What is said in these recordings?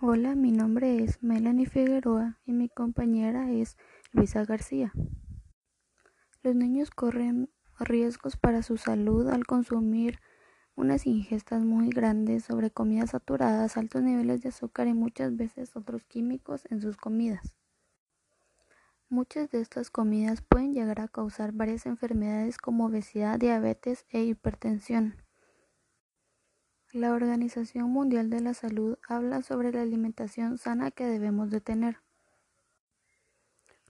Hola, mi nombre es Melanie Figueroa y mi compañera es Luisa García. Los niños corren riesgos para su salud al consumir unas ingestas muy grandes sobre comidas saturadas, altos niveles de azúcar y muchas veces otros químicos en sus comidas. Muchas de estas comidas pueden llegar a causar varias enfermedades como obesidad, diabetes e hipertensión. La Organización Mundial de la Salud habla sobre la alimentación sana que debemos de tener.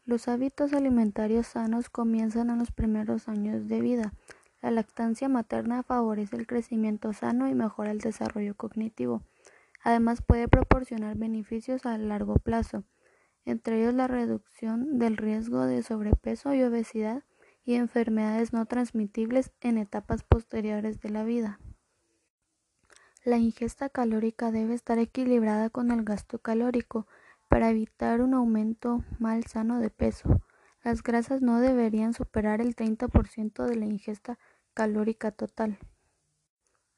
Los hábitos alimentarios sanos comienzan en los primeros años de vida. La lactancia materna favorece el crecimiento sano y mejora el desarrollo cognitivo. Además puede proporcionar beneficios a largo plazo, entre ellos la reducción del riesgo de sobrepeso y obesidad y enfermedades no transmitibles en etapas posteriores de la vida. La ingesta calórica debe estar equilibrada con el gasto calórico para evitar un aumento mal sano de peso. Las grasas no deberían superar el 30% de la ingesta calórica total.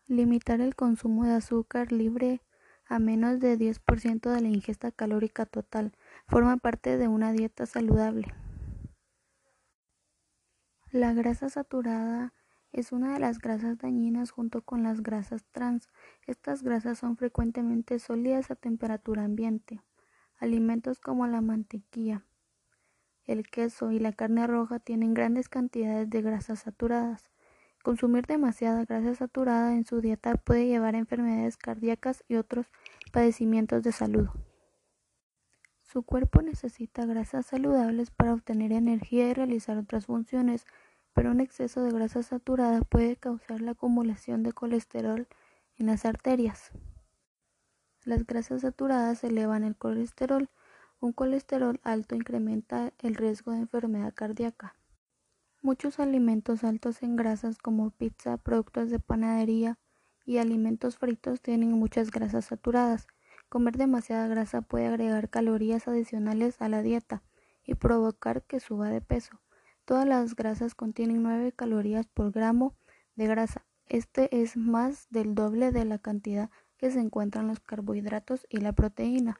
Limitar el consumo de azúcar libre a menos de 10% de la ingesta calórica total forma parte de una dieta saludable. La grasa saturada es una de las grasas dañinas junto con las grasas trans. Estas grasas son frecuentemente sólidas a temperatura ambiente. Alimentos como la mantequilla, el queso y la carne roja tienen grandes cantidades de grasas saturadas. Consumir demasiada grasa saturada en su dieta puede llevar a enfermedades cardíacas y otros padecimientos de salud. Su cuerpo necesita grasas saludables para obtener energía y realizar otras funciones pero un exceso de grasa saturada puede causar la acumulación de colesterol en las arterias. Las grasas saturadas elevan el colesterol. Un colesterol alto incrementa el riesgo de enfermedad cardíaca. Muchos alimentos altos en grasas como pizza, productos de panadería y alimentos fritos tienen muchas grasas saturadas. Comer demasiada grasa puede agregar calorías adicionales a la dieta y provocar que suba de peso. Todas las grasas contienen 9 calorías por gramo de grasa. Este es más del doble de la cantidad que se encuentra en los carbohidratos y la proteína.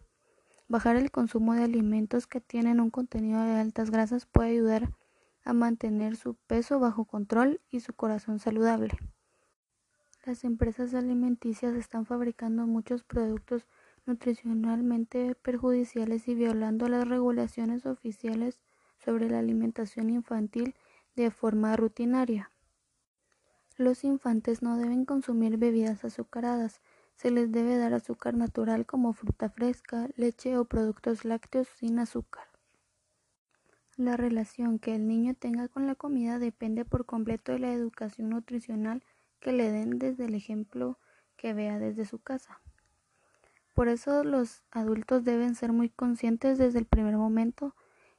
Bajar el consumo de alimentos que tienen un contenido de altas grasas puede ayudar a mantener su peso bajo control y su corazón saludable. Las empresas alimenticias están fabricando muchos productos nutricionalmente perjudiciales y violando las regulaciones oficiales sobre la alimentación infantil de forma rutinaria. Los infantes no deben consumir bebidas azucaradas, se les debe dar azúcar natural como fruta fresca, leche o productos lácteos sin azúcar. La relación que el niño tenga con la comida depende por completo de la educación nutricional que le den desde el ejemplo que vea desde su casa. Por eso los adultos deben ser muy conscientes desde el primer momento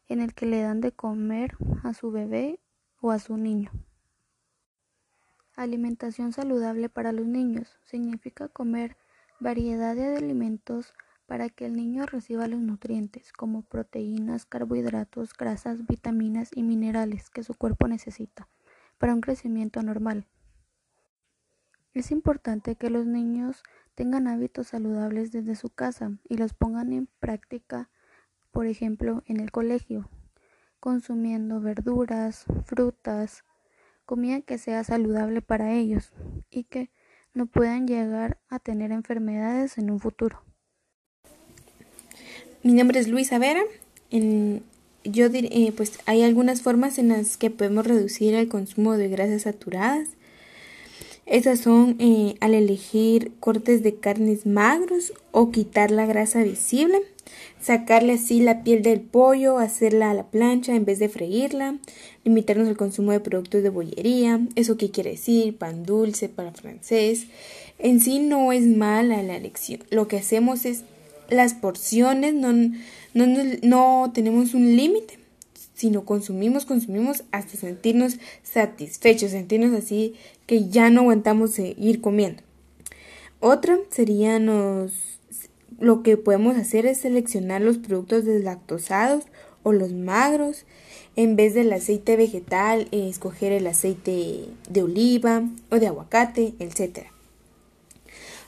en el que le dan de comer a su bebé o a su niño. Alimentación saludable para los niños significa comer variedad de alimentos para que el niño reciba los nutrientes como proteínas, carbohidratos, grasas, vitaminas y minerales que su cuerpo necesita para un crecimiento normal. Es importante que los niños tengan hábitos saludables desde su casa y los pongan en práctica por ejemplo, en el colegio, consumiendo verduras, frutas, comida que sea saludable para ellos y que no puedan llegar a tener enfermedades en un futuro. Mi nombre es Luisa Vera. En, yo eh, pues hay algunas formas en las que podemos reducir el consumo de grasas saturadas. Esas son eh, al elegir cortes de carnes magros o quitar la grasa visible sacarle así la piel del pollo, hacerla a la plancha en vez de freírla, limitarnos el consumo de productos de bollería, eso qué quiere decir, pan dulce para francés. En sí no es mala la elección. Lo que hacemos es las porciones, no, no, no tenemos un límite, sino consumimos, consumimos hasta sentirnos satisfechos, sentirnos así que ya no aguantamos seguir comiendo. Otra sería nos lo que podemos hacer es seleccionar los productos deslactosados o los magros. En vez del aceite vegetal, eh, escoger el aceite de oliva o de aguacate, etc.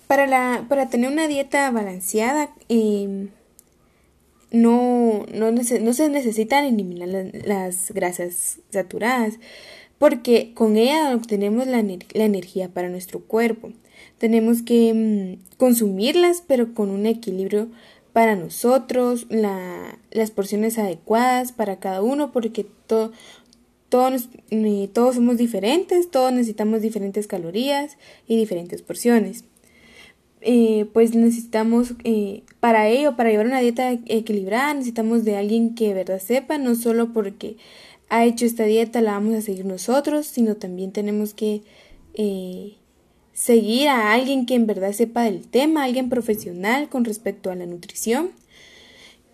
para, la, para tener una dieta balanceada, em, no, no, no, se necesitan eliminar las, grasas saturadas, porque con ella obtenemos la, energía para nuestro cuerpo. Tenemos que mm, consumirlas, pero con un equilibrio para nosotros, la, las porciones adecuadas para cada uno, porque todo, todos, todos somos diferentes, todos necesitamos diferentes calorías y diferentes porciones. Eh, pues necesitamos eh, para ello, para llevar una dieta equilibrada, necesitamos de alguien que verdad sepa, no solo porque ha hecho esta dieta la vamos a seguir nosotros, sino también tenemos que eh, seguir a alguien que en verdad sepa del tema, alguien profesional con respecto a la nutrición.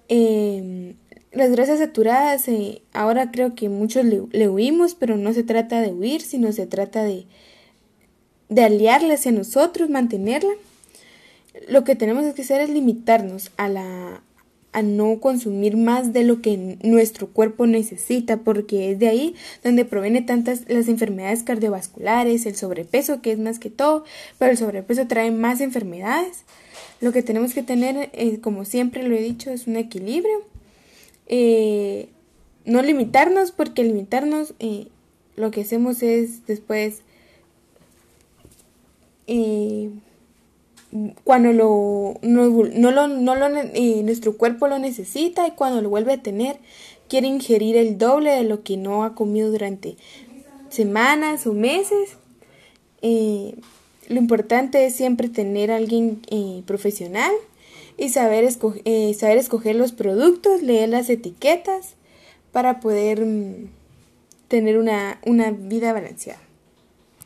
Em, las grasas saturadas, ahora creo que muchos le, le, huimos, pero no se trata de huir, sino se trata de, de aliarla hacia nosotros, mantenerla lo que tenemos que hacer es limitarnos a la a no consumir más de lo que nuestro cuerpo necesita, porque es de ahí donde proviene tantas las enfermedades cardiovasculares, el sobrepeso, que es más que todo, pero el sobrepeso trae más enfermedades. Lo que tenemos que tener, eh, como siempre lo he dicho, es un equilibrio. Eh, no limitarnos, porque limitarnos eh, lo que hacemos es después cuando lo, no, lo, no lo, nuestro cuerpo lo necesita y cuando lo vuelve a tener quiere ingerir el doble de lo que no ha comido durante semanas o meses. Lo importante es siempre tener a alguien eh, profesional y saber, eh, saber escoger los productos, leer las etiquetas para poder mm, tener una vida balanceada.